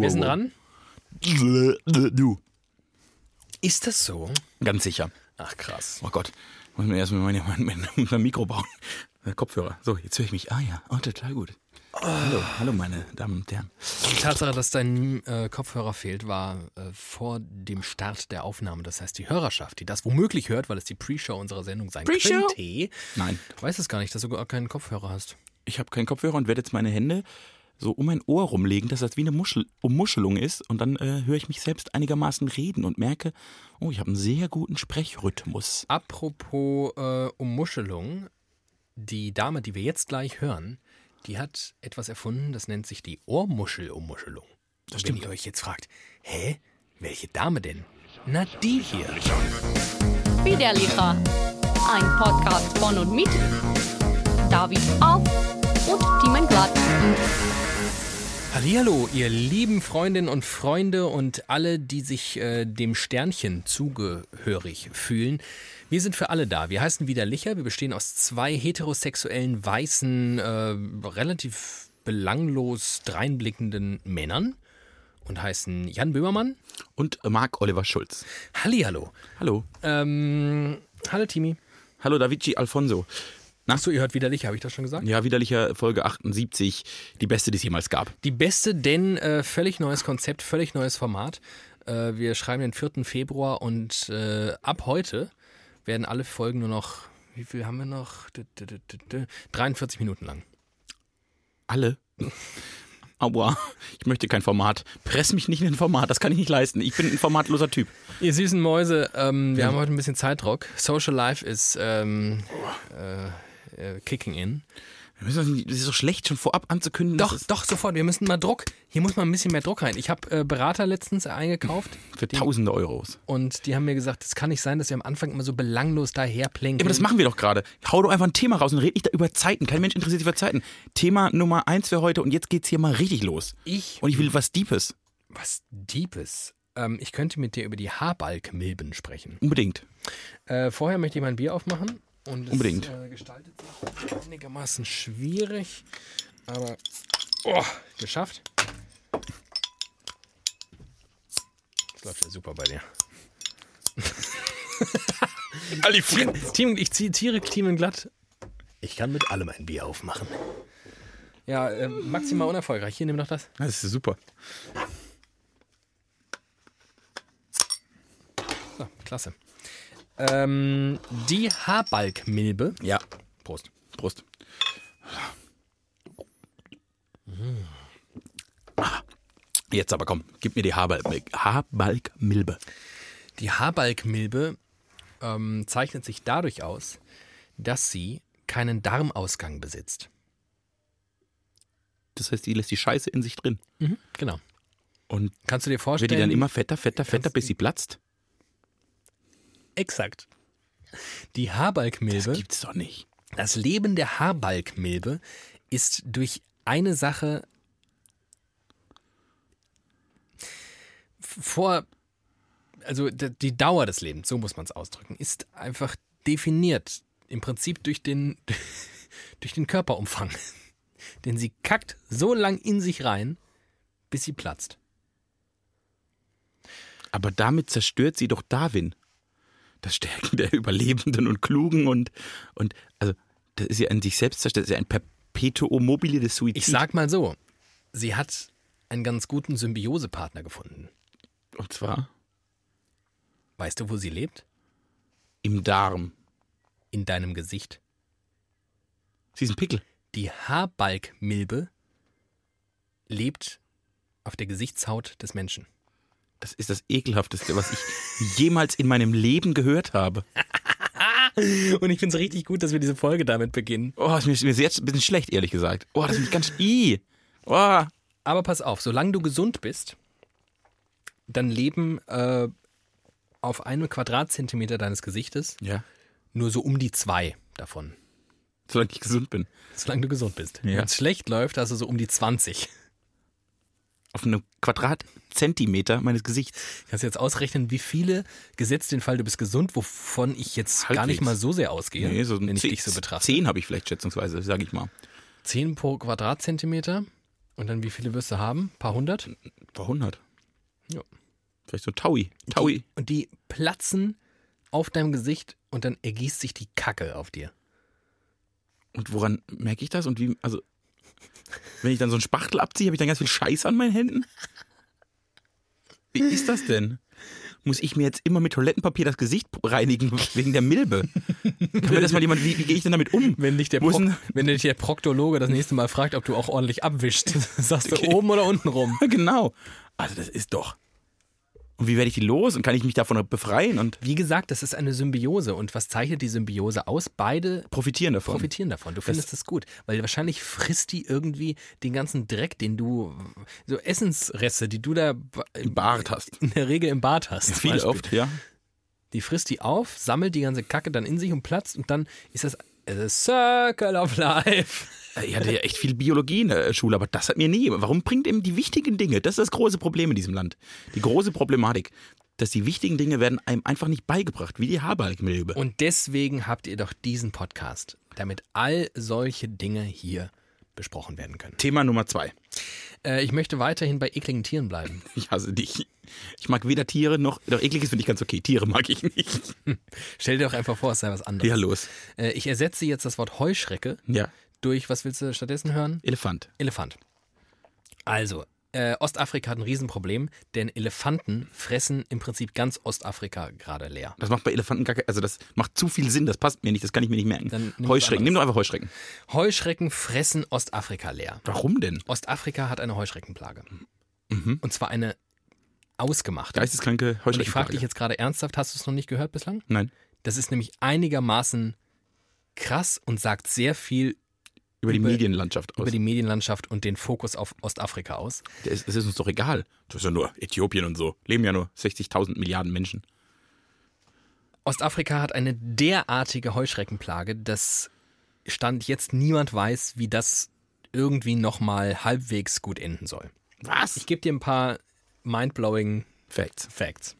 Wir sind dran. Du. Ist das so? Ganz sicher. Ach krass. Oh Gott. Muss mir erstmal mein, mein, mein, Mikro bauen. Äh, Kopfhörer. So, jetzt höre ich mich. Ah ja, oh, total gut. Hallo, hallo meine Damen und Herren. Die Tatsache, dass dein äh, Kopfhörer fehlt, war äh, vor dem Start der Aufnahme. Das heißt, die Hörerschaft, die das womöglich hört, weil es die Pre-Show unserer Sendung sein Pre-Show? könnte, Nein, weiß es gar nicht, dass du gar keinen Kopfhörer hast. ich habe keinen Kopfhörer und werde jetzt meine Hände so um mein Ohr rumlegen, dass das wie eine Muschel, Ummuschelung ist. Und dann äh, höre ich mich selbst einigermaßen reden und merke, oh, ich habe einen sehr guten Sprechrhythmus. Apropos äh, Ummuschelung, die Dame, die wir jetzt gleich hören, die hat etwas erfunden, das nennt sich die Ohrmuschel-Ummuschelung. Das Wenn stimmt. ihr euch jetzt fragt, hä, welche Dame denn? Na, die hier. Widerlicher. Ein Podcast von und mit David Auf und Timon Glatt. Hallihallo, ihr lieben Freundinnen und Freunde und alle, die sich äh, dem Sternchen zugehörig fühlen. Wir sind für alle da. Wir heißen Widerlicher. Wir bestehen aus zwei heterosexuellen, weißen, äh, relativ belanglos dreinblickenden Männern und heißen Jan Böhmermann. Und Marc Oliver Schulz. Hallihallo. Hallo. Ähm, hallo Timi. Hallo Davici Alfonso. Achso, ihr hört Widerlicher, habe ich das schon gesagt? Ja, widerlicher Folge 78, die beste, die es jemals gab. Die beste, denn äh, völlig neues Konzept, völlig neues Format. Äh, wir schreiben den 4. Februar und äh, ab heute werden alle Folgen nur noch, wie viel haben wir noch? Dü- dü- dü- dü- dü- 43 Minuten lang. Alle. Aua, ich möchte kein Format. Press mich nicht in ein Format, das kann ich nicht leisten. Ich bin ein formatloser Typ. Ihr süßen Mäuse, ähm, wir haben heute ein bisschen Zeitdruck. Social Life ist ähm, äh, äh, kicking in. Das ist doch schlecht, schon vorab anzukündigen. Doch, doch, sofort. Wir müssen mal Druck. Hier muss mal ein bisschen mehr Druck rein. Ich habe äh, Berater letztens eingekauft Für tausende Euros. und die haben mir gesagt, es kann nicht sein, dass wir am Anfang immer so belanglos daherplänkeln. Ja, aber das machen wir doch gerade. Hau doch einfach ein Thema raus und red nicht da über Zeiten. Kein Mensch interessiert sich für Zeiten. Thema Nummer eins für heute und jetzt geht's hier mal richtig los. Ich Und ich will was Deepes. Was Deepes. Ähm, ich könnte mit dir über die Haarbalgmilben sprechen. Unbedingt. Äh, vorher möchte ich mein Bier aufmachen. Und es, Unbedingt. Äh, gestaltet sich einigermaßen schwierig. Aber oh, geschafft. Das läuft ja super bei dir. Ali Team, ich zitiere Clemen glatt. Ich kann mit allem ein Bier aufmachen. Ja, äh, maximal unerfolgreich. Hier, nimm doch das. Das ist super. So, klasse. Ähm, die Haarbalgmilbe. Ja. Prost. Prost. Ah. Jetzt aber komm, gib mir die Haarbalgmilbe. Die Haarbalgmilbe ähm, zeichnet sich dadurch aus, dass sie keinen Darmausgang besitzt. Das heißt, die lässt die Scheiße in sich drin. Genau. Und Kannst du dir vorstellen? wird die dann immer fetter, fetter, fetter, bis sie platzt? Exakt. Die Das Haarbalgmilbe, gibt's doch nicht. das Leben der Haarbalgmilbe ist durch eine Sache vor, also die Dauer des Lebens, so muss man es ausdrücken, ist einfach definiert. Im Prinzip durch den, durch den Körperumfang. Denn sie kackt so lang in sich rein, bis sie platzt. Aber damit zerstört sie doch Darwin. Das Stärken der Überlebenden und Klugen und, und also, das ist ja an sich selbst zerstört, das ist ja ein Perpetuum mobile des Suizids. Ich sag mal so, sie hat einen ganz guten Symbiosepartner gefunden. Und zwar Weißt du, wo sie lebt? im Darm. In deinem Gesicht. Sie ist ein Pickel. Die Haarbalgmilbe lebt auf der Gesichtshaut des Menschen. Das ist das ekelhafteste, was ich jemals in meinem Leben gehört habe. Und ich finde es richtig gut, dass wir diese Folge damit beginnen. Oh, ist mir, jetzt ein bisschen schlecht, ehrlich gesagt. Oh, das ist ganz. I. Oh. Aber pass auf, solange du gesund bist, dann leben äh, auf einem Quadratzentimeter deines Gesichtes Ja. nur so um die zwei davon. Solange ich gesund bin. Solange du gesund bist. Ja. Wenn es schlecht läuft, hast du so um die 20. Auf einem Quadratzentimeter meines Gesichts. Kannst du jetzt ausrechnen, wie viele, gesetzt den Fall, du bist gesund, wovon ich jetzt gar nicht Halbwegs. mal so sehr ausgehe, Nee, so wenn ich zehn- dich so betrachte. Zehn habe ich vielleicht schätzungsweise, sage ich mal. 10 pro Quadratzentimeter. Und dann wie viele wirst du haben? Ein paar hundert? War 100. Ja. Vielleicht so Taui. Taui. Die, und die platzen auf deinem Gesicht und dann ergießt sich die Kacke auf dir. Und woran merke ich das? Und wie, also, wenn ich dann so einen Spachtel abziehe, habe ich dann ganz viel Scheiß an meinen Händen? Wie ist das denn? Muss ich mir jetzt immer mit Toilettenpapier das Gesicht reinigen wegen der Milbe? Kann mir das mal jemand, wie, wie gehe ich denn damit um? Wenn dich, der Pro wenn dich der Proktologe das nächste Mal fragt, ob du auch ordentlich abwischst, sagst du oben oder unten rum. genau. Also das ist doch. Und wie werde ich die los? Und kann ich mich davon befreien und Wie gesagt, das ist eine Symbiose. Und was zeichnet die Symbiose aus? Beide profitieren davon? profitieren davon. Du findest das gut, weil wahrscheinlich frisst die irgendwie den ganzen Dreck, den du, so Essensreste, die du da Im Bart hast. in der Regel im Bad hast. zum Viel Beispiel. oft, ja. Die frisst die auf, sammelt die ganze Kacke dann in sich und platzt und dann ist das a Circle of Life. Ich hatte ja echt viel Biologie in der Schule, aber das hat mir nie. Warum bringt eben die wichtigen Dinge? Das ist das große Problem in diesem Land. Die große Problematik, dass die wichtigen Dinge werden einem einfach nicht beigebracht, wie die Haarbalgmilbe. Und deswegen habt ihr doch diesen Podcast, damit all solche Dinge hier besprochen werden können. Thema Nummer zwei. Äh, ich möchte weiterhin bei ekligen Tieren bleiben. Ich hasse dich. Ich mag weder Tiere noch. Doch ekliges finde ich ganz okay. Tiere mag ich nicht. Stell dir doch einfach vor, es sei was anderes. Ja, los. Äh, ich ersetze jetzt das Wort Heuschrecke Ja. Durch, was willst du stattdessen hören? Elefant. Elefant. Also, äh, Ostafrika hat ein Riesenproblem, denn Elefanten fressen im Prinzip ganz Ostafrika gerade leer. Das macht bei Elefanten gar kein, also das macht zu viel Sinn, das passt mir nicht, das kann ich mir nicht merken. Heuschrecken, nimm doch einfach Heuschrecken. Heuschrecken fressen Ostafrika leer. Warum denn? Ostafrika hat eine Heuschreckenplage. Und zwar eine ausgemachte. Geisteskranke Und ich frage dich jetzt gerade ernsthaft, hast du es noch nicht gehört bislang? Nein. Das ist nämlich einigermaßen krass und sagt sehr viel Über die über- Medienlandschaft aus. über die Medienlandschaft und den Fokus auf Ostafrika aus. Das ist, ist uns doch egal. Das ist ja nur Äthiopien und so. Leben ja nur 60.000 Milliarden Menschen. Ostafrika hat eine derartige Heuschreckenplage, dass Stand jetzt niemand weiß, wie das irgendwie nochmal halbwegs gut enden soll. Was? Ich gebe dir ein paar mindblowing Facts. Facts.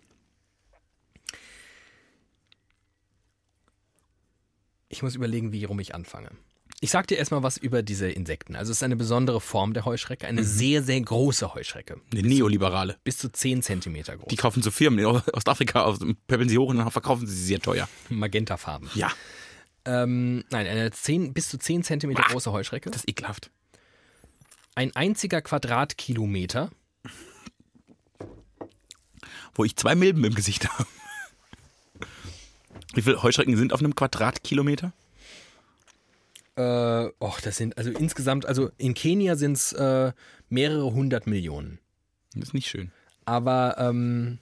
Ich muss überlegen, wie rum ich anfange. Ich sag dir erstmal was über diese Insekten. Also es ist eine besondere Form der Heuschrecke, eine sehr, sehr große Heuschrecke. Eine Neoliberale. Bis zu 10 Zentimeter groß. Die kaufen so Firmen in Ostafrika, aus peppeln sie hoch und dann verkaufen sie sie sehr teuer. Magentafarben. Ja. Ähm, nein, eine 10, bis zu 10 Zentimeter Bah. große Heuschrecke. Das ist ekelhaft. Ein einziger Quadratkilometer. Wo ich zwei Milben im Gesicht habe. Wie viele Heuschrecken sind auf einem Quadratkilometer? Äh, och, das sind also insgesamt, also in Kenia sind es äh, mehrere hundert Millionen. Das ist nicht schön. Aber ähm,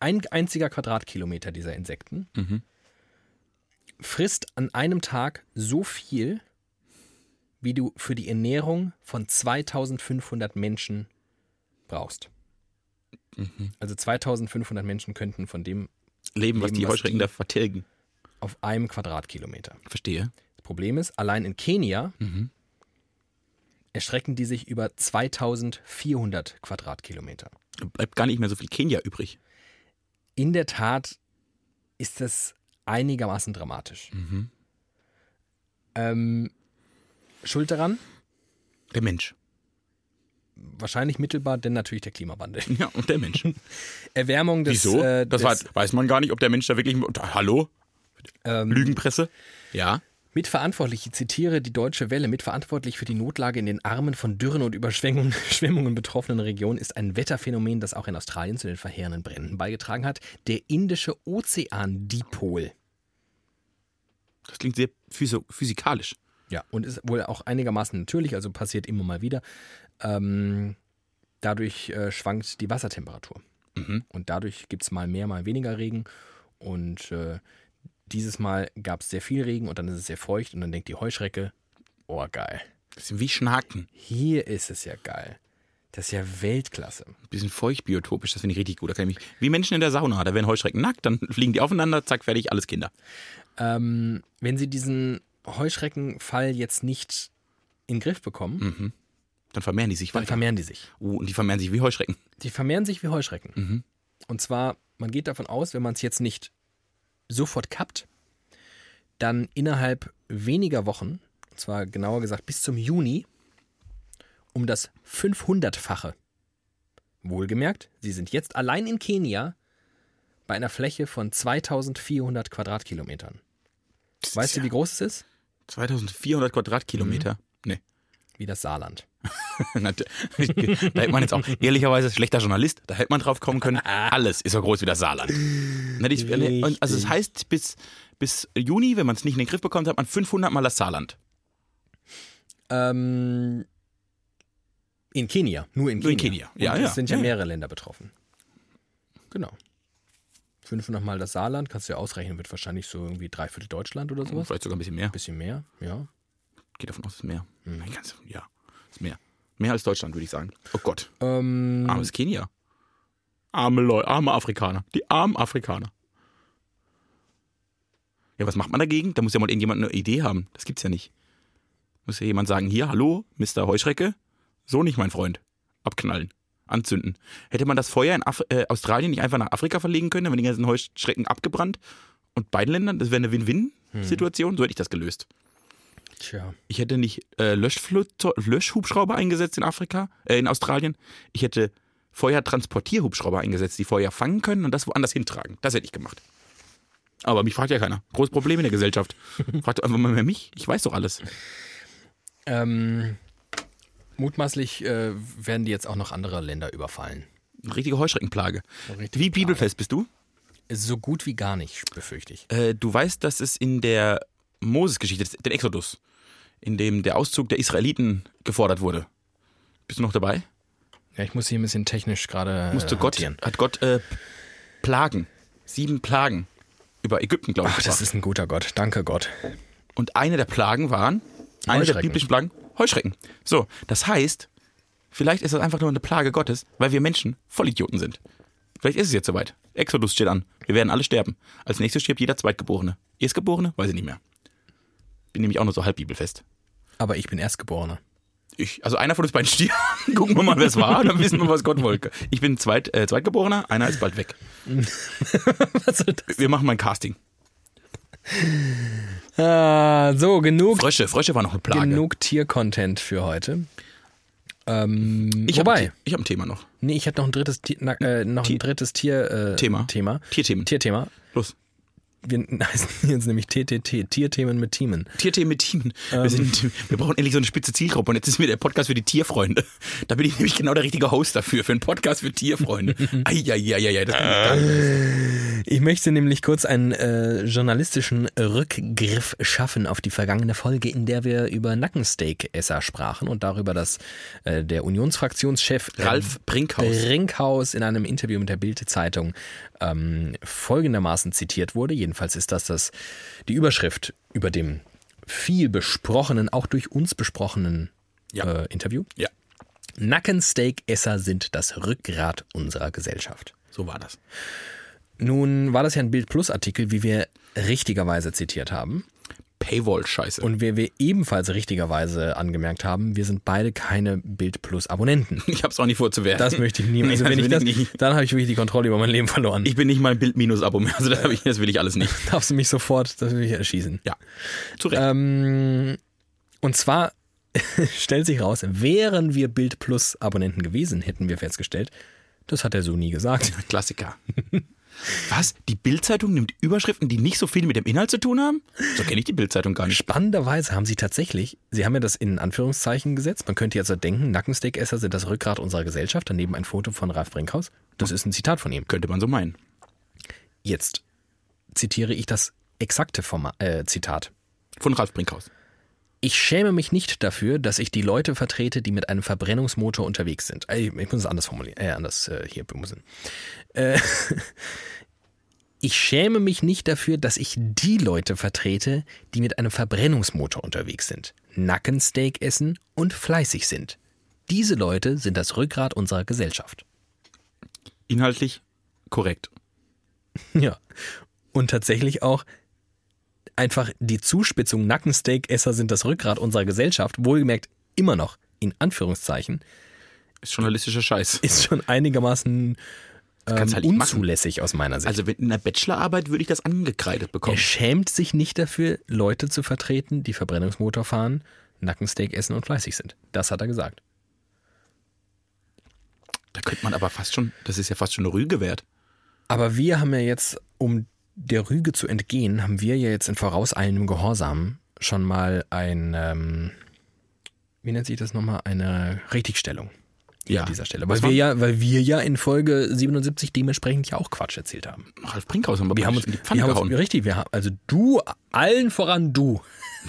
ein einziger Quadratkilometer dieser Insekten Mhm. frisst an einem Tag so viel, wie du für die Ernährung von 2500 Menschen brauchst. Mhm. Also 2500 Menschen könnten von dem Leben, was Leben, die was Heuschrecken die- da vertilgen. auf einem Quadratkilometer. Verstehe. Problem ist, allein in Kenia Mhm. erstrecken die sich über 2400 Quadratkilometer. Bleibt gar nicht mehr so viel Kenia übrig. In der Tat ist das einigermaßen dramatisch. Mhm. Ähm, Schuld daran? Der Mensch. Wahrscheinlich mittelbar, denn natürlich der Klimawandel. Ja, und der Mensch. Erwärmung des, Wieso? Äh, das des, weiß man gar nicht, ob der Mensch da wirklich. Hallo? ähm, Lügenpresse? Ja. Mitverantwortlich, ich zitiere die Deutsche Welle, mitverantwortlich für die Notlage in den armen, von Dürren und Überschwemmungen Schwemmungen betroffenen Regionen ist ein Wetterphänomen, das auch in Australien zu den verheerenden Bränden beigetragen hat, der Indische Ozeandipol. Das klingt sehr physi physikalisch. Ja, und ist wohl auch einigermaßen natürlich, also passiert immer mal wieder. Ähm, dadurch äh, schwankt die Wassertemperatur. Mhm. Und dadurch gibt es mal mehr, mal weniger Regen. Und äh, dieses Mal gab es sehr viel Regen und dann ist es sehr feucht und dann denkt die Heuschrecke, oh geil, Das sind wie Schnaken. hier ist es ja geil. Das ist ja Weltklasse. Ein bisschen feuchtbiotopisch, das finde ich richtig gut. Da kann ich mich, wie Menschen in der Sauna, da werden Heuschrecken nackt, dann fliegen die aufeinander, zack, fertig, alles Kinder. Ähm, wenn sie diesen Heuschreckenfall jetzt nicht in den Griff bekommen, Dann vermehren die sich dann weiter. vermehren die sich. Uh, und die vermehren sich wie Heuschrecken. Die vermehren sich wie Heuschrecken. Mhm. Und zwar, man geht davon aus, wenn man es jetzt nicht sofort kappt, dann innerhalb weniger Wochen, und zwar genauer gesagt bis zum Juni, um das 500-fache. Wohlgemerkt, sie sind jetzt allein in Kenia bei einer Fläche von 2400 Quadratkilometern. Weißt du, wie groß es ist? 2400 Quadratkilometer. Nee. Wie das Saarland. da hätte man jetzt auch, ehrlicherweise, schlechter Journalist, da hätte man drauf kommen können, alles ist so groß wie das Saarland. Die- und Also es Richtig. heißt, bis, bis Juni, wenn man es nicht in den Griff bekommt, hat man 500 mal das Saarland. Ähm, in Kenia, nur in Kenia. Nur in Kenia. Ja, ja. Es sind ja, Ja, mehrere Länder betroffen. Genau. 500 Mal das Saarland, kannst du ja ausrechnen, wird wahrscheinlich so irgendwie dreiviertel Deutschland oder sowas. Vielleicht sogar ein bisschen mehr. Bisschen mehr, ja. Geht davon aus, es ist mehr. Mhm. Ja, ist mehr. Mehr als Deutschland, würde ich sagen. Oh Gott. Ähm, Armes Kenia. Arme Leute, arme Afrikaner. Die armen Afrikaner. Ja, was macht man dagegen? Da muss ja mal irgendjemand eine Idee haben. Das gibt's ja nicht. Muss ja jemand sagen, hier, hallo, Mr. Heuschrecke. So nicht, mein Freund. Abknallen. Anzünden. Hätte man das Feuer in Af äh, Australien nicht einfach nach Afrika verlegen können, dann wären die ganzen Heuschrecken abgebrannt. Und beiden Ländern, das wäre eine Win-Win-Situation. So hätte ich das gelöst. Tja. Ich hätte nicht äh, Löschhubschrauber eingesetzt in Afrika, äh, in Australien. Ich hätte Feuertransportierhubschrauber eingesetzt, die Feuer fangen können und das woanders hintragen. Das hätte ich gemacht. Aber mich fragt ja keiner. Großes Problem in der Gesellschaft. Fragt doch einfach mal mehr mich. Ich weiß doch alles. Ähm, mutmaßlich äh, werden die jetzt auch noch andere Länder überfallen. Eine richtige Heuschreckenplage. richtige Wie bibelfest bist du? So gut wie gar nicht, befürchte ich. Äh, du weißt, dass es in der Moses-Geschichte, den Exodus, in dem der Auszug der Israeliten gefordert wurde. Bist du noch dabei? Ja, ich muss hier ein bisschen technisch gerade Musste äh, Gott, hantieren. hat Gott äh, Plagen, sieben Plagen über Ägypten, glaube ich. Ach, das ist ein guter Gott. Danke Gott. Und eine der Plagen waren, eine der biblischen Plagen, Heuschrecken. So, das heißt, vielleicht ist das einfach nur eine Plage Gottes, weil wir Menschen Vollidioten sind. Vielleicht ist es jetzt soweit. Exodus steht an. Wir werden alle sterben. Als nächstes stirbt jeder Zweitgeborene. Erstgeborene? Weiß ich nicht mehr. Bin nämlich auch nur so halb bibelfest. Aber ich bin Erstgeborener. Ich, also einer von uns beiden stirbt. Gucken wir mal, wer es war, dann wissen wir, was Gott wollte. Ich bin Zweit, äh, Zweitgeborener, einer ist bald weg. Wir machen mal ein Casting. Ah, so, genug, Frösche, Frösche war noch eine Plage. genug Tier-Content für heute. Ähm, Ich habe wobei, ich hab ein Thema noch. nee, ich hatte noch ein drittes, Ti- na, äh, noch ein drittes Tier, äh, Thema. Thema. Tierthemen. Tierthema. Los. Wir heißen jetzt nämlich TTT, Tierthemen mit Teamen. Tierthemen mit Teamen. Ähm. Wir, sind, wir brauchen endlich so eine spitze Zielgruppe und jetzt ist mir der Podcast für die Tierfreunde. Da bin ich nämlich genau der richtige Host dafür, für einen Podcast für Tierfreunde. Eieieiei, das kann ich gar nicht. Ich möchte nämlich kurz einen äh, journalistischen Rückgriff schaffen auf die vergangene Folge, in der wir über Nackensteak-Esser sprachen und darüber, dass äh, der Unionsfraktionschef äh, Ralf Brinkhaus. Brinkhaus in einem Interview mit der Bild-Zeitung ähm, folgendermaßen zitiert wurde. Jedenfalls ist das, das die Überschrift über dem viel besprochenen, auch durch uns besprochenen Ja. äh, Interview. Ja, Nackensteak-Esser sind das Rückgrat unserer Gesellschaft. so war das. Nun war das ja ein Bild Plus Artikel, wie wir richtigerweise zitiert haben. Paywall-Scheiße. Und wie wir ebenfalls richtigerweise angemerkt haben, wir sind beide keine Bild Plus Abonnenten. ich hab's auch nicht vorzuwerfen. Das möchte ich nie. Nee, Also wenn das ich das, ich nicht. dann habe ich wirklich die Kontrolle über mein Leben verloren. Ich bin nicht mal ein Bild-Minus-Abo mehr, also das, ich, das will ich alles nicht. darfst du mich sofort, das will ich erschießen. Ja, zu Recht. Ähm, und zwar stellt sich raus, wären wir Bild Plus Abonnenten gewesen, hätten wir festgestellt, das hat er so nie gesagt. Klassiker. Was? Die Bildzeitung nimmt Überschriften, die nicht so viel mit dem Inhalt zu tun haben? So kenne ich die Bildzeitung gar nicht. Spannenderweise haben sie tatsächlich, sie haben ja das in Anführungszeichen gesetzt, man könnte jetzt so denken, Nackensteak-Esser sind das Rückgrat unserer Gesellschaft, daneben ein Foto von Ralf Brinkhaus. Das ist ein Zitat von ihm. Könnte man so meinen. Jetzt zitiere ich das exakte Forma äh, Zitat. Von Ralf Brinkhaus. Ich schäme mich nicht dafür, dass ich die Leute vertrete, die mit einem Verbrennungsmotor unterwegs sind. Ich muss es anders formulieren, äh, anders äh, hier bemussen. Äh, ich schäme mich nicht dafür, dass ich die Leute vertrete, die mit einem Verbrennungsmotor unterwegs sind, Nackensteak essen und fleißig sind. Diese Leute sind das Rückgrat unserer Gesellschaft. Inhaltlich korrekt. Ja. Und tatsächlich auch einfach die Zuspitzung Nackensteak-Esser sind das Rückgrat unserer Gesellschaft, wohlgemerkt immer noch in Anführungszeichen, Ist journalistischer Scheiß. ist schon einigermaßen ähm, halt nicht machen. unzulässig aus meiner Sicht. Also in einer Bachelorarbeit würde ich das angekreidet er bekommen. schämt sich nicht dafür, Leute zu vertreten, die Verbrennungsmotor fahren, Nackensteak essen und fleißig sind. Das hat er gesagt. Da könnte man aber fast schon, das ist ja fast schon eine Rüge wert. Aber wir haben ja jetzt, um der Rüge zu entgehen, haben wir ja jetzt in vorauseilendem Gehorsam schon mal ein, ähm, wie nennt sich das nochmal, eine Richtigstellung Ja. an dieser Stelle. Weil wir, ja, weil wir ja in Folge 77 dementsprechend ja auch Quatsch erzählt haben. Ralf Brinkhaus haben wir, Wir haben uns, in die Pfanne wir haben gehauen. uns richtig, wir haben, also du, allen voran du.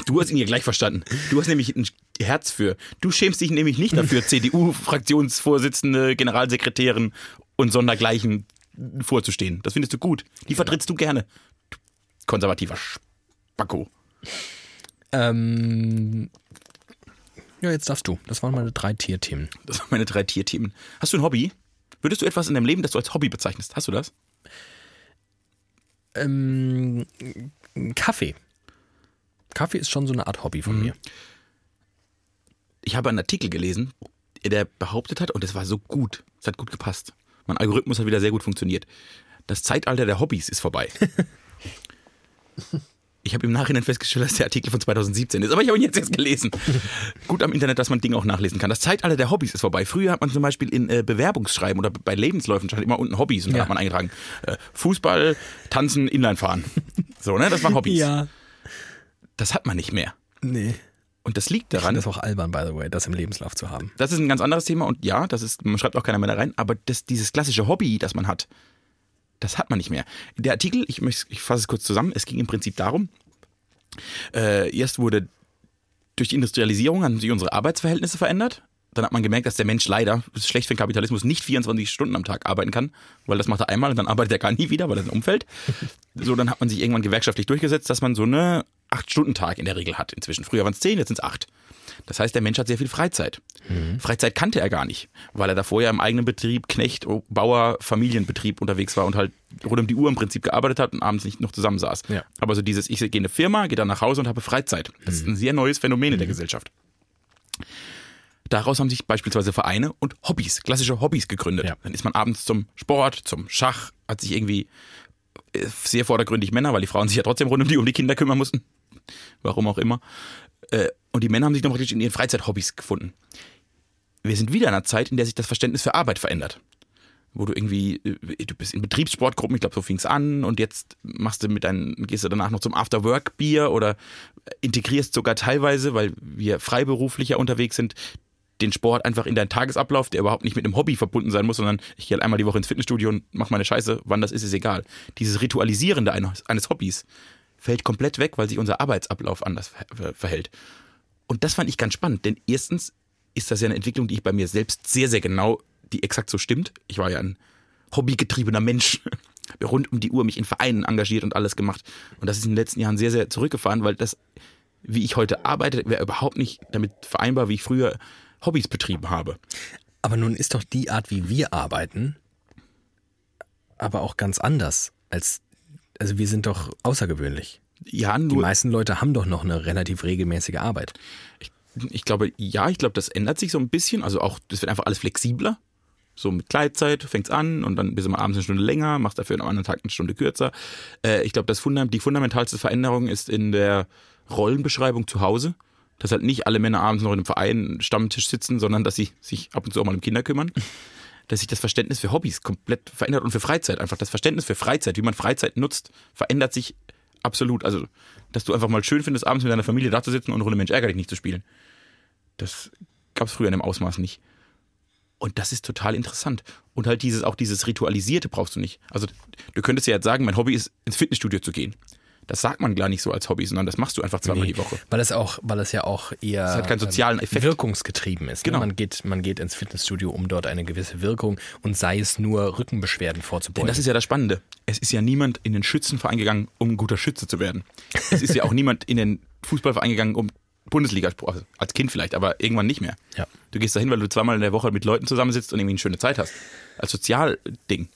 Du hast ihn ja gleich verstanden. Du hast nämlich ein Herz für. Du schämst dich nämlich nicht dafür, CDU-Fraktionsvorsitzende, Generalsekretärin und Sondergleichen vorzustehen. Das findest du gut. Die vertrittst du gerne. Du konservativer Spacko. Ähm, ja, jetzt darfst du. Das waren meine drei Tierthemen. Das waren meine drei Tierthemen. Hast du ein Hobby? Würdest du etwas in deinem Leben, das du als Hobby bezeichnest? Hast du das? Ähm, Kaffee. Kaffee ist schon so eine Art Hobby von mir. Ich habe einen Artikel gelesen, der behauptet hat, und es war so gut, es hat gut gepasst. Mein Algorithmus hat wieder sehr gut funktioniert. Das Zeitalter der Hobbys ist vorbei. Ich habe im Nachhinein festgestellt, dass der Artikel von 2017 ist, aber ich habe ihn jetzt erst gelesen. Gut am Internet, dass man Dinge auch nachlesen kann. Das Zeitalter der Hobbys ist vorbei. Früher hat man zum Beispiel in äh, Bewerbungsschreiben oder bei Lebensläufen stand immer unten Hobbys und da Ja. hat man eingetragen äh, Fußball, Tanzen, Inlinefahren. So, ne? Das waren Hobbys. Ja. Das hat man nicht mehr. Nee. Und das liegt daran, das auch albern, by the way, das im Lebenslauf zu haben. das ist ein ganz anderes Thema und ja, das ist, man schreibt auch keiner mehr da rein, aber das, dieses klassische Hobby, das man hat, das hat man nicht mehr. Der Artikel, ich, ich fasse es kurz zusammen, es ging im Prinzip darum, äh, erst wurde durch die Industrialisierung haben sich unsere Arbeitsverhältnisse verändert. Dann hat man gemerkt, dass der Mensch leider, das ist schlecht für den Kapitalismus, nicht 24 Stunden am Tag arbeiten kann, weil das macht er einmal und dann arbeitet er gar nie wieder, weil das ein Umfeld. So, dann hat man sich irgendwann gewerkschaftlich durchgesetzt, dass man so eine 8-Stunden-Tag in der Regel hat inzwischen. Früher waren es 10, jetzt sind es 8. Das heißt, der Mensch hat sehr viel Freizeit. Freizeit kannte er gar nicht, weil er davor ja im eigenen Betrieb, Knecht, Bauer, Familienbetrieb unterwegs war und halt rund um die Uhr im Prinzip gearbeitet hat und abends nicht noch zusammensaß. Ja. Aber so dieses, ich gehe in eine Firma, gehe dann nach Hause und habe Freizeit. Das ist ein sehr neues Phänomen in der Gesellschaft. Daraus haben sich beispielsweise Vereine und Hobbys, klassische Hobbys gegründet. Ja. Dann ist man abends zum Sport, zum Schach, hat sich irgendwie äh, sehr vordergründig Männer, weil die Frauen sich ja trotzdem rund um die, um die Kinder kümmern mussten. Warum auch immer. Äh, Und die Männer haben sich noch praktisch in ihren Freizeithobbys gefunden. Wir sind wieder in einer Zeit, in der sich das Verständnis für Arbeit verändert. Wo du irgendwie, äh, du bist in Betriebssportgruppen, ich glaube, so fing es an und jetzt machst du mit deinen, gehst du danach noch zum After-Work-Bier oder integrierst sogar teilweise, weil wir freiberuflicher unterwegs sind, den Sport einfach in deinen Tagesablauf, der überhaupt nicht mit einem Hobby verbunden sein muss, sondern ich gehe halt einmal die Woche ins Fitnessstudio und mache meine Scheiße, wann das ist, ist egal. Dieses Ritualisierende eines, eines Hobbys fällt komplett weg, weil sich unser Arbeitsablauf anders ver verhält. Und das fand ich ganz spannend, denn erstens ist das ja eine Entwicklung, die ich bei mir selbst sehr, sehr genau, die exakt so stimmt. Ich war ja ein hobbygetriebener Mensch, habe rund um die Uhr mich in Vereinen engagiert und alles gemacht. Und das ist in den letzten Jahren sehr, sehr zurückgefahren, weil das, wie ich heute arbeite, wäre überhaupt nicht damit vereinbar, wie ich früher Hobbys betrieben habe. Aber nun ist doch die Art, wie wir arbeiten, aber auch ganz anders als, also wir sind doch außergewöhnlich. Ja, Die nur, meisten Leute haben doch noch eine relativ regelmäßige Arbeit. ich glaube, ja, ich glaube, das ändert sich so ein bisschen. Also auch, das wird einfach alles flexibler. So mit Gleitzeit fängt's an und dann bist du mal abends eine Stunde länger, machst dafür am anderen Tag eine Stunde kürzer. Äh, ich glaube, das Fundam die fundamentalste Veränderung ist in der Rollenbeschreibung zu Hause. Dass halt nicht alle Männer abends noch in einem Verein Stammtisch sitzen, sondern dass sie sich ab und zu auch mal um Kinder kümmern. Dass sich das Verständnis für Hobbys komplett verändert und für Freizeit einfach. Das Verständnis für Freizeit, wie man Freizeit nutzt, verändert sich absolut. Also, dass du einfach mal schön findest, abends mit deiner Familie da zu sitzen und Runde Mensch ärger dich nicht zu spielen. Das gab es früher in dem Ausmaß nicht. Und das ist total interessant. Und halt dieses, auch dieses Ritualisierte brauchst du nicht. Also du könntest ja jetzt sagen, mein Hobby ist, ins Fitnessstudio zu gehen. Das sagt man gar nicht so als Hobby, sondern das machst du einfach zweimal die Woche. Weil es auch, weil es ja auch eher Das hat keinen sozialen ähm, Effekt. wirkungsgetrieben ist. Genau. Ne? Man, geht, man geht ins Fitnessstudio, um dort eine gewisse Wirkung und sei es nur Rückenbeschwerden Denn vorzubeugen. das ist ja das Spannende. Es ist ja niemand in den Schützenverein gegangen, um ein guter Schütze zu werden. Es ist ja auch niemand in den Fußballverein gegangen, um Bundesliga, also als Kind vielleicht, aber irgendwann nicht mehr. Ja. Du gehst dahin, weil du zweimal in der Woche mit Leuten zusammensitzt und irgendwie eine schöne Zeit hast. Als Sozialding.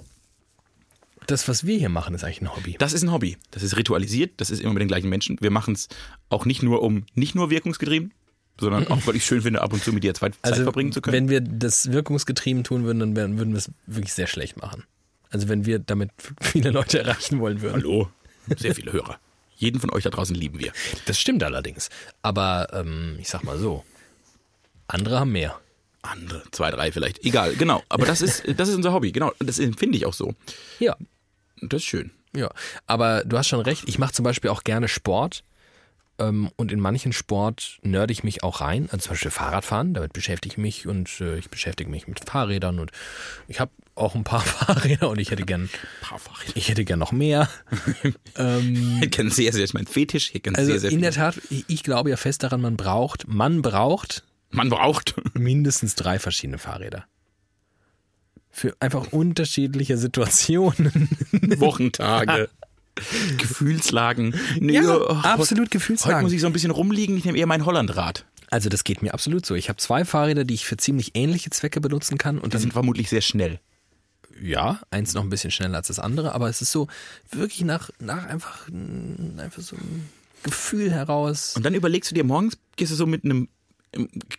Das, was wir hier machen, ist eigentlich ein Hobby. Das ist ein Hobby. Das ist ritualisiert. Das ist immer mit den gleichen Menschen. Wir machen es auch nicht nur um, nicht nur wirkungsgetrieben, sondern auch, weil ich schön finde, ab und zu mit dir Zeit, also, verbringen zu können. wenn wir das wirkungsgetrieben tun würden, dann wären- würden wir es wirklich sehr schlecht machen. Also wenn wir damit viele Leute erreichen wollen würden. Hallo. Sehr viele Hörer. Jeden von euch da draußen lieben wir. Das stimmt allerdings. Aber ähm, ich sag mal so, andere haben mehr. Andere, zwei, drei vielleicht. Egal, genau. Aber das ist, das ist unser Hobby, genau. Das empfinde ich auch so. Ja, Das ist schön. ja. Aber du hast schon recht, ich mache zum Beispiel auch gerne Sport. Ähm, und in manchen Sport nörde ich mich auch rein. Also zum Beispiel Fahrradfahren, damit beschäftige ich mich und äh, ich beschäftige mich mit Fahrrädern und ich habe auch ein paar Fahrräder und ich hätte gern, ich hätte gern noch mehr. ähm, Ich kenne sehr, sehr, ich mein Fetisch, kenne also sehr, sehr in der Tat, ich ich glaube ja fest daran, man braucht, man braucht Man braucht mindestens drei verschiedene Fahrräder. Für einfach unterschiedliche Situationen. Wochentage, Gefühlslagen. Nee, Ja, ach, absolut Heute Gefühlslagen. muss ich so ein bisschen rumliegen, ich nehme eher mein Hollandrad. Also das geht mir absolut so. Ich habe zwei Fahrräder, die ich für ziemlich ähnliche Zwecke benutzen kann. Und Die sind vermutlich sehr schnell. ja, eins noch ein bisschen schneller als das andere, aber es ist so wirklich nach, nach einfach, mm, einfach so ein Gefühl heraus. Und dann überlegst du dir morgens, gehst du so mit einem,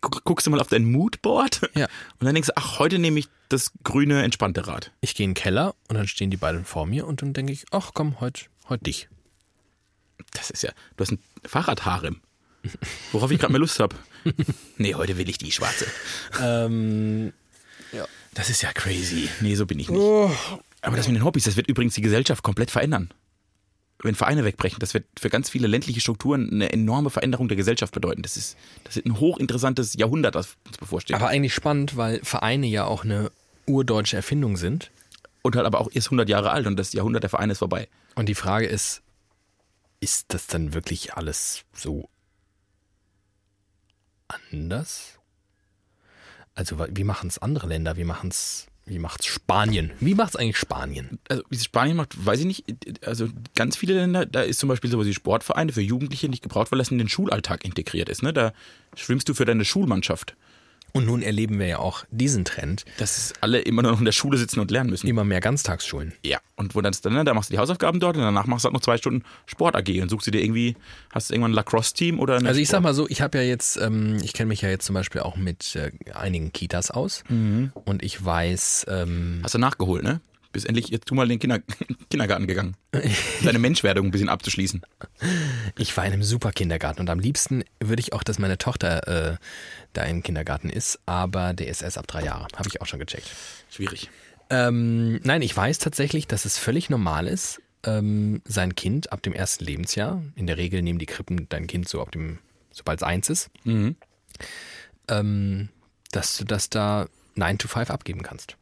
gu- guckst du mal auf dein Moodboard Ja. und dann denkst du, ach, heute nehme ich das grüne, entspannte Rad. Ich gehe in den Keller und dann stehen die beiden vor mir und dann denke ich, ach komm, heute heut dich. Das ist ja, du hast ein Fahrradharem. Worauf ich gerade mehr Lust habe. Nee, heute will ich die schwarze. Ähm, Das ist ja crazy. Nee, so bin ich nicht. Aber das mit den Hobbys, das wird übrigens die Gesellschaft komplett verändern. Wenn Vereine wegbrechen, das wird für ganz viele ländliche Strukturen eine enorme Veränderung der Gesellschaft bedeuten. Das ist, das ist ein hochinteressantes Jahrhundert, das uns bevorsteht. aber eigentlich spannend, weil Vereine ja auch eine urdeutsche Erfindung sind. und halt aber auch erst 100 Jahre alt und das Jahrhundert der Vereine ist vorbei. Und die Frage ist, ist das dann wirklich alles so anders? Also wie machen es andere Länder? Wie machen es wie macht's Spanien? Wie macht es eigentlich Spanien? Also wie es Spanien macht, weiß ich nicht. Also ganz viele Länder, da ist zum Beispiel sowas wie Sportvereine für Jugendliche nicht gebraucht, weil das in den Schulalltag integriert ist. Ne? Da schwimmst du für deine Schulmannschaft. Und nun erleben wir ja auch diesen Trend, Dass alle immer nur noch in der Schule sitzen und lernen müssen. immer mehr Ganztagsschulen. Ja, und wo dann, ist dann ne, da machst du die Hausaufgaben dort und danach machst du halt noch zwei Stunden Sport AG und suchst du dir irgendwie, hast du irgendwann ein Lacrosse-Team oder eine Also ich Sport- sag mal so, ich habe ja jetzt, ähm, ich kenne mich ja jetzt zum Beispiel auch mit äh, einigen Kitas aus und ich weiß, ähm, Hast du nachgeholt, ne? Bist endlich jetzt du mal in den Kinder Kindergarten gegangen. um Deine Menschwerdung ein bisschen abzuschließen. Ich war in einem super Kindergarten und am liebsten würde ich auch, dass meine Tochter äh, da im Kindergarten ist, aber der ist erst ab drei Jahre. Habe ich auch schon gecheckt. Schwierig. Ähm, nein, ich weiß tatsächlich, dass es völlig normal ist, ähm, sein Kind ab dem ersten Lebensjahr, in der Regel nehmen die Krippen dein Kind so ab dem, sobald es eins ist, Mhm. ähm, dass du das da 9 to 5 abgeben kannst.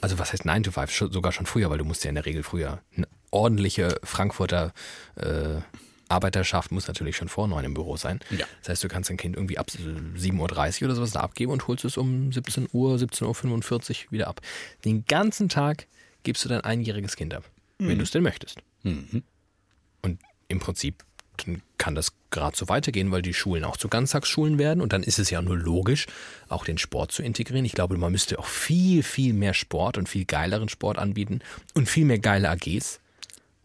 Also was heißt 9 to 5? Schon, sogar schon früher, weil du musst ja in der Regel früher eine ordentliche Frankfurter äh, Arbeiterschaft muss natürlich schon vor neun im Büro sein. Ja. Das heißt, du kannst dein Kind irgendwie ab 7.30 Uhr oder sowas da abgeben und holst es um 17 Uhr, 17.45 Uhr wieder ab. Den ganzen Tag gibst du dein einjähriges Kind ab, wenn du es denn möchtest. Mhm. Und im Prinzip dann kann das gerade so weitergehen, weil die Schulen auch zu Ganztagsschulen werden. Und dann ist es ja nur logisch, auch den Sport zu integrieren. Ich glaube, man müsste auch viel, viel mehr Sport und viel geileren Sport anbieten und viel mehr geile AGs.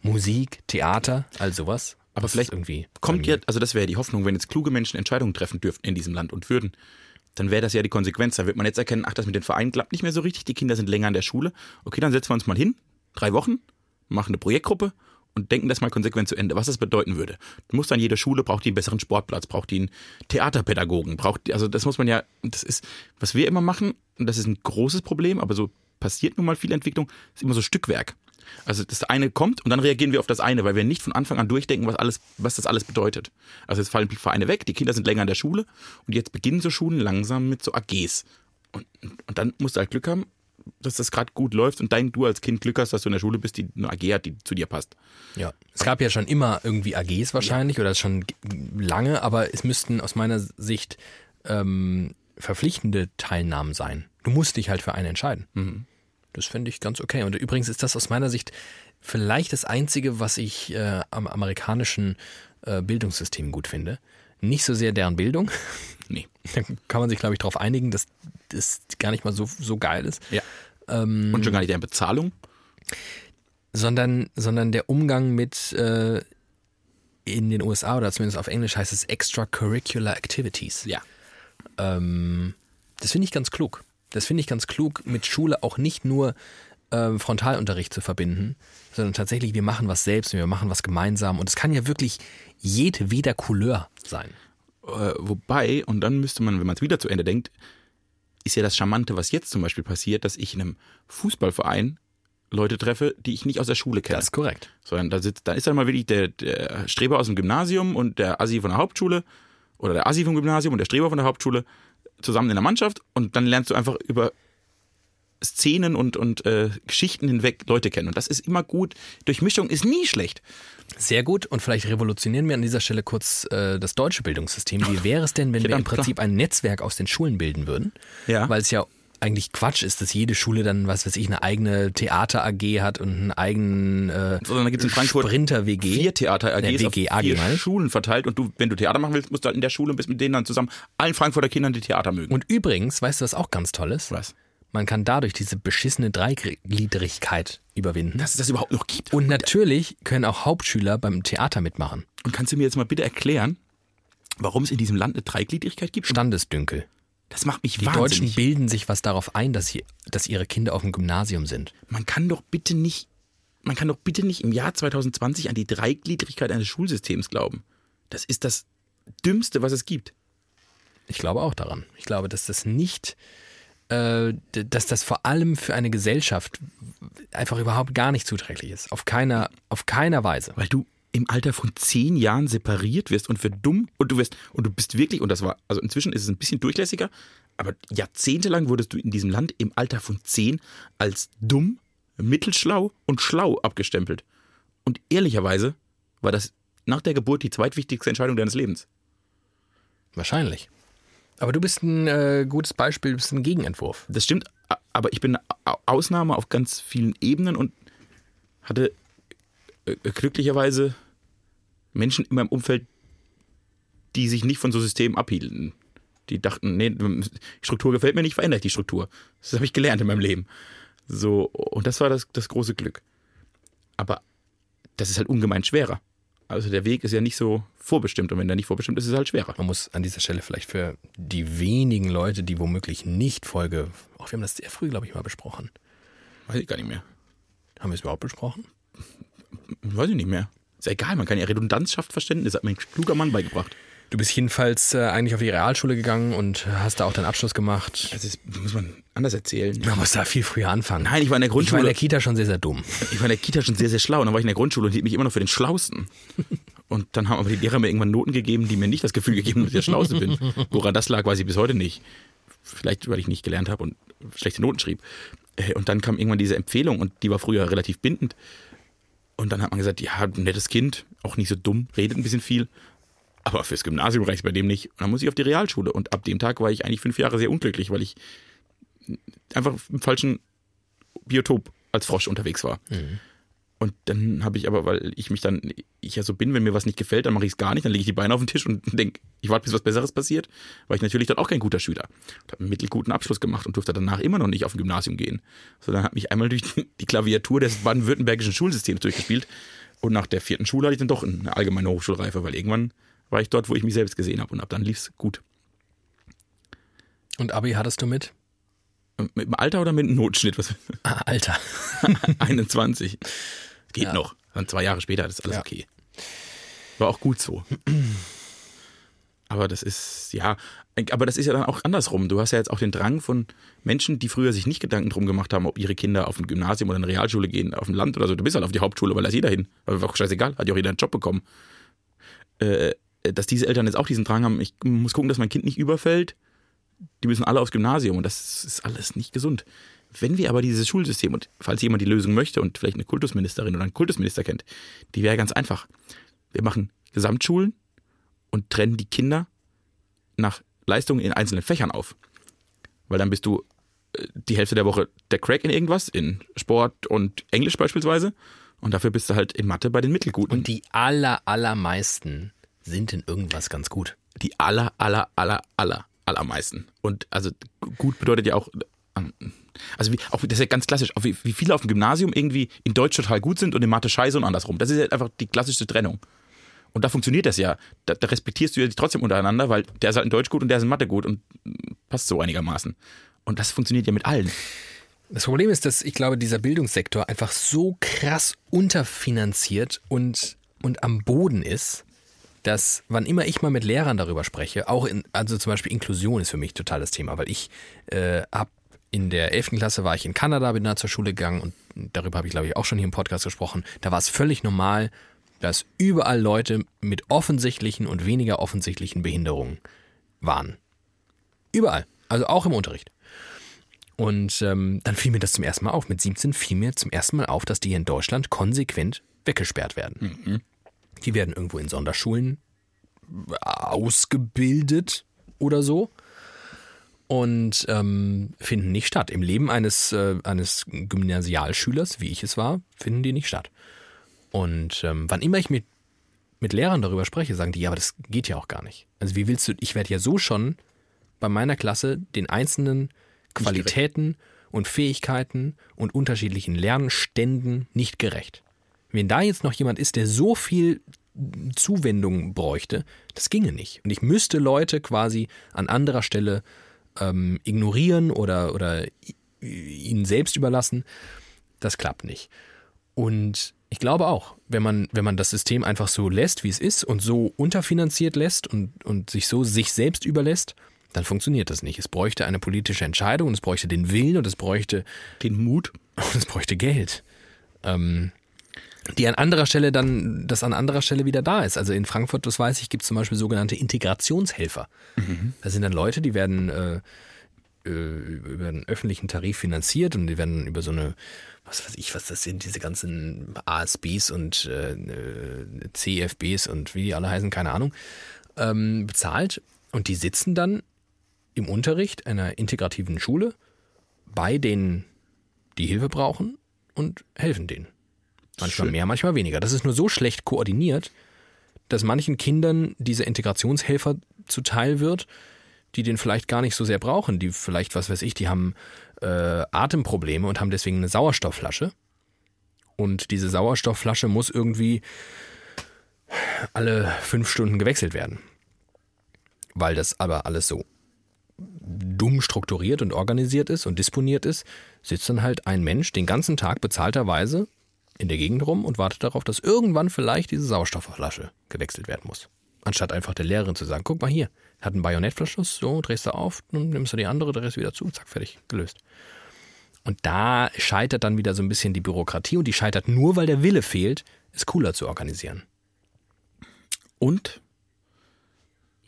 Musik, Theater, all sowas. Aber Das vielleicht irgendwie Kommt ja, also das wäre die Hoffnung, wenn jetzt kluge Menschen Entscheidungen treffen dürften in diesem Land und würden, dann wäre das ja die Konsequenz. Da wird man jetzt erkennen, ach, das mit den Vereinen klappt nicht mehr so richtig, die Kinder sind länger in der Schule. Okay, dann setzen wir uns mal hin, drei Wochen, machen eine Projektgruppe und denken das mal konsequent zu Ende, was das bedeuten würde. Du musst an jeder Schule, braucht die einen besseren Sportplatz, braucht die einen Theaterpädagogen, braucht die, also das muss man ja, das ist, was wir immer machen, und das ist ein großes Problem, aber so passiert nun mal viel Entwicklung, ist immer so Stückwerk. Also das eine kommt und dann reagieren wir auf das eine, weil wir nicht von Anfang an durchdenken, was alles, was das alles bedeutet. Also jetzt fallen die Vereine weg, die Kinder sind länger in der Schule und jetzt beginnen so Schulen langsam mit so AGs. Und, und dann musst du halt Glück haben, dass das gerade gut läuft und dein du als Kind Glück hast, dass du in der Schule bist, die eine AG hat, die zu dir passt. Ja, es gab ja schon immer irgendwie AGs wahrscheinlich oder schon lange, aber es müssten aus meiner Sicht ähm, verpflichtende Teilnahmen sein. Du musst dich halt für einen entscheiden. Das finde ich ganz okay. Und übrigens ist das aus meiner Sicht vielleicht das Einzige, was ich äh, am amerikanischen äh, Bildungssystem gut finde. Nicht so sehr deren Bildung. Nee. Da kann man sich, glaube ich, darauf einigen, dass das gar nicht mal so, so geil ist. Ja. und schon gar nicht deren Bezahlung. sondern, sondern der Umgang mit äh, in den USA oder zumindest auf Englisch heißt es Extracurricular Activities. Ja. Ähm, das finde ich ganz klug. Das finde ich ganz klug, mit Schule auch nicht nur ähm, Frontalunterricht zu verbinden, sondern tatsächlich, wir machen was selbst, wir machen was gemeinsam und es kann ja wirklich jedweder Couleur sein. Äh, wobei, und dann müsste man, wenn man es wieder zu Ende denkt, ist ja das Charmante, was jetzt zum Beispiel passiert, dass ich in einem Fußballverein Leute treffe, die ich nicht aus der Schule kenne. Das ist korrekt. Sondern da sitzt, da ist dann mal wirklich der, der Streber aus dem Gymnasium und der Assi von der Hauptschule oder der Assi vom Gymnasium und der Streber von der Hauptschule zusammen in der Mannschaft und dann lernst du einfach über Szenen und, und äh, Geschichten hinweg Leute kennen. Und das ist immer gut. Durchmischung ist nie schlecht. Sehr gut. Und vielleicht revolutionieren wir an dieser Stelle kurz äh, das deutsche Bildungssystem. Wie wäre es denn, wenn wir im Prinzip ein Netzwerk aus den Schulen bilden würden? Ja. Weil es ja eigentlich Quatsch ist, dass jede Schule dann, was weiß ich, eine eigene Theater-AG hat und einen eigenen äh, Sondern da gibt's in Frankfurt Sprinter-WG. Vier Theater AGs Der auf WG, AG vier meine. Schulen verteilt und du, wenn du Theater machen willst, musst du halt in der Schule und bist mit denen dann zusammen allen Frankfurter Kindern die Theater mögen. Und übrigens, weißt du, was auch ganz toll ist? was? Man kann dadurch diese beschissene Dreigliedrigkeit überwinden. Dass es das überhaupt noch gibt. und natürlich können auch Hauptschüler beim Theater mitmachen. Und kannst du mir jetzt mal bitte erklären, warum es in diesem Land eine Dreigliedrigkeit gibt? Standesdünkel. Das macht mich Die Deutschen wahnsinnig. bilden sich was darauf ein, dass, sie, dass ihre Kinder auf dem Gymnasium sind. Man kann doch bitte nicht, man kann doch bitte nicht im Jahr 2020 an die Dreigliedrigkeit eines Schulsystems glauben. Das ist das Dümmste, was es gibt. Ich glaube auch daran. Ich glaube, dass das nicht, dass das vor allem für eine Gesellschaft einfach überhaupt gar nicht zuträglich ist. Auf keiner, auf keiner Weise. Weil du im Alter von zehn Jahren separiert wirst und für dumm und du wirst und du bist wirklich und das war also inzwischen ist es ein bisschen durchlässiger, aber jahrzehntelang wurdest du in diesem Land im Alter von zehn als dumm, mittelschlau und schlau abgestempelt. Und ehrlicherweise war das nach der Geburt die zweitwichtigste Entscheidung deines Lebens. Wahrscheinlich. Aber du bist ein äh, gutes Beispiel, du bist ein Gegenentwurf. Das stimmt, aber ich bin eine Au- Ausnahme auf ganz vielen Ebenen und hatte äh, glücklicherweise Menschen in meinem Umfeld, die sich nicht von so Systemen abhielten. Die dachten, nee, die Struktur gefällt mir nicht, verändere ich die Struktur. Das habe ich gelernt in meinem Leben. So, und das war das, das große Glück. Aber das ist halt ungemein schwerer. Also der Weg ist ja nicht so vorbestimmt und wenn der nicht vorbestimmt ist, ist es halt schwerer. Man muss an dieser Stelle vielleicht für die wenigen Leute, die womöglich nicht Folge, auch wir haben das sehr früh, glaube ich, mal besprochen. Weiß ich gar nicht mehr. Haben wir es überhaupt besprochen? Weiß ich nicht mehr. Ist ja egal, man kann ja Redundanz schafft Verständnis, hat mir ein kluger Mann beigebracht. Du bist jedenfalls äh, eigentlich auf die Realschule gegangen und hast da auch deinen Abschluss gemacht. Das ist, muss man anders erzählen. Man muss da viel früher anfangen. Nein, ich war in der ich war in Grundschule. der Kita schon sehr, sehr dumm. Ich war in der Kita schon sehr, sehr schlau. Und dann war ich in der Grundschule und hielt mich immer noch für den Schlausten. Und dann haben aber die Lehrer mir irgendwann Noten gegeben, die mir nicht das Gefühl gegeben haben, dass ich der Schlauste bin. Woran das lag, weiß ich bis heute nicht. Vielleicht, weil ich nicht gelernt habe und schlechte Noten schrieb. Äh, Und dann kam irgendwann diese Empfehlung und die war früher relativ bindend. Und dann hat man gesagt, ja, nettes Kind, auch nicht so dumm, redet ein bisschen viel. Aber fürs Gymnasium reicht es bei dem nicht. Und dann muss ich auf die Realschule. Und ab dem Tag war ich eigentlich fünf Jahre sehr unglücklich, weil ich einfach im falschen Biotop als Frosch unterwegs war. Und dann habe ich aber, weil ich mich dann, ich ja so bin, wenn mir was nicht gefällt, dann mache ich es gar nicht, dann lege ich die Beine auf den Tisch und denke, ich warte, bis was Besseres passiert, war ich natürlich dann auch kein guter Schüler. Und habe einen mittelguten Abschluss gemacht und durfte danach immer noch nicht auf ein Gymnasium gehen. So, dann hat mich einmal durch die die Klaviatur des baden-württembergischen Schulsystems durchgespielt und nach der vierten Schule hatte ich dann doch eine allgemeine Hochschulreife, weil irgendwann war ich dort, wo ich mich selbst gesehen habe und ab dann lief es gut. Und Abi hattest du mit? Und Mit dem Alter oder mit dem Notschnitt? Was? Ah, Alter. 21. Geht Ja. noch. Dann zwei Jahre später, das ist alles Ja. okay. War auch gut so. Aber das ist, ja, aber das ist ja dann auch andersrum. Du hast ja jetzt auch den Drang von Menschen, die früher sich nicht Gedanken drum gemacht haben, ob ihre Kinder auf ein Gymnasium oder eine Realschule gehen, auf ein Land oder so. Du bist halt auf die Hauptschule, weil da ist jeder hin. Aber war auch scheißegal, hat ja auch jeder einen Job bekommen. Äh, dass diese Eltern jetzt auch diesen Drang haben, ich muss gucken, dass mein Kind nicht überfällt. Die müssen alle aufs Gymnasium und das ist alles nicht gesund. Wenn wir aber dieses Schulsystem und falls jemand die Lösung möchte und vielleicht eine Kultusministerin oder einen Kultusminister kennt, die wäre ganz einfach. Wir machen Gesamtschulen und trennen die Kinder nach Leistungen in einzelnen Fächern auf. Weil dann bist du äh, die Hälfte der Woche der Crack in irgendwas, in Sport und Englisch beispielsweise. Und dafür bist du halt in Mathe bei den Mittelguten. Und die aller, allermeisten sind in irgendwas ganz gut. die aller, aller, aller, aller, allermeisten. Und also gut bedeutet ja auch, ähm, also wie, auch das ist ja ganz klassisch, wie, wie viele auf dem Gymnasium irgendwie in Deutsch total gut sind und in Mathe scheiße und andersrum. Das ist ja einfach die klassischste Trennung. Und da funktioniert das ja. Da, da respektierst du ja trotzdem untereinander, weil der ist halt in Deutsch gut und der ist in Mathe gut und mm, passt so einigermaßen. Und das funktioniert ja mit allen. Das Problem ist, dass ich glaube, dieser Bildungssektor einfach so krass unterfinanziert und, und am Boden ist, dass wann immer ich mal mit Lehrern darüber spreche, auch in, also zum Beispiel Inklusion ist für mich total das Thema, weil ich äh, habe in der 11. Klasse war ich in Kanada, bin da zur Schule gegangen und darüber habe ich glaube ich auch schon hier im Podcast gesprochen. Da war es völlig normal, dass überall Leute mit offensichtlichen und weniger offensichtlichen Behinderungen waren. Überall, also auch im Unterricht. Und ähm, dann fiel mir das zum ersten Mal auf. Mit 17 fiel mir zum ersten Mal auf, dass die hier in Deutschland konsequent weggesperrt werden. Die werden irgendwo in Sonderschulen ausgebildet oder so und ähm, finden nicht statt. Im Leben eines, äh, eines Gymnasialschülers, wie ich es war, finden die nicht statt. Und ähm, wann immer ich mit, mit Lehrern darüber spreche, sagen die, ja, aber das geht ja auch gar nicht. Also wie willst du, ich werde ja so schon bei meiner Klasse den einzelnen Qualitäten und Fähigkeiten und unterschiedlichen Lernständen nicht gerecht. Wenn da jetzt noch jemand ist, der so viel Zuwendung bräuchte, das ginge nicht. Und ich müsste Leute quasi an anderer Stelle ähm, ignorieren oder, oder ihnen selbst überlassen. Das klappt nicht. Und ich glaube auch, wenn man, wenn man das System einfach so lässt, wie es ist und so unterfinanziert lässt und, und sich so sich selbst überlässt, dann funktioniert das nicht. Es bräuchte eine politische Entscheidung und es bräuchte den Willen und es bräuchte Den Mut. und es bräuchte Geld. Ähm, die an anderer Stelle dann, das an anderer Stelle wieder da ist. Also in Frankfurt, das weiß ich, gibt es zum Beispiel sogenannte Integrationshelfer. Das sind dann Leute, die werden äh, äh, über einen öffentlichen Tarif finanziert und die werden über so eine, was weiß ich, was das sind, diese ganzen ASBs und äh, äh, CFBs und wie die alle heißen, keine Ahnung, ähm, bezahlt. Und die sitzen dann im Unterricht einer integrativen Schule bei denen, die Hilfe brauchen und helfen denen. Manchmal Schön. mehr, manchmal weniger. Das ist nur so schlecht koordiniert, dass manchen Kindern dieser Integrationshelfer zuteil wird, die den vielleicht gar nicht so sehr brauchen. Die vielleicht, was weiß ich, die haben äh, Atemprobleme und haben deswegen eine Sauerstoffflasche. Und diese Sauerstoffflasche muss irgendwie alle fünf Stunden gewechselt werden. Weil das aber alles so dumm strukturiert und organisiert ist und disponiert ist, sitzt dann halt ein Mensch den ganzen Tag bezahlterweise in der Gegend rum und wartet darauf, dass irgendwann vielleicht diese Sauerstoffflasche gewechselt werden muss. Anstatt einfach der Lehrerin zu sagen, guck mal hier, hat einen Bajonettverschluss, so, drehst du auf, dann nimmst du die andere, drehst wieder zu, zack, fertig, gelöst. Und da scheitert dann wieder so ein bisschen die Bürokratie und die scheitert nur, weil der Wille fehlt, es cooler zu organisieren. Und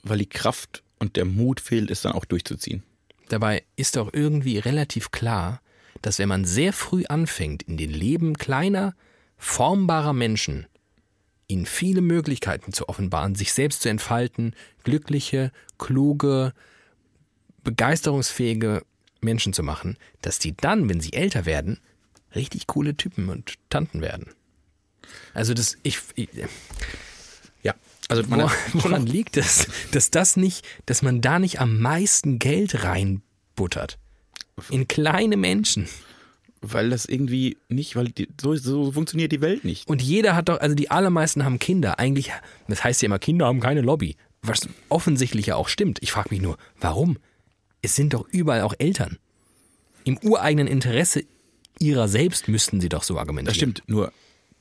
weil die Kraft und der Mut fehlt, es dann auch durchzuziehen. Dabei ist doch irgendwie relativ klar, dass wenn man sehr früh anfängt, in den Leben kleiner, formbarer Menschen ihnen viele Möglichkeiten zu offenbaren, sich selbst zu entfalten, glückliche, kluge, begeisterungsfähige Menschen zu machen, dass die dann, wenn sie älter werden, richtig coole Typen und Tanten werden. Also das, ich, ich Ja, also man woran liegt es, dass das nicht, dass man da nicht am meisten Geld reinbuttert? In kleine Menschen. weil das irgendwie nicht, weil die, so, so funktioniert die Welt nicht. Und jeder hat doch, also die allermeisten haben Kinder. Eigentlich, das heißt ja immer, Kinder haben keine Lobby. Was offensichtlich ja auch stimmt. Ich frage mich nur, warum? Es sind doch überall auch Eltern. Im ureigenen Interesse ihrer selbst müssten sie doch so argumentieren. Das stimmt, nur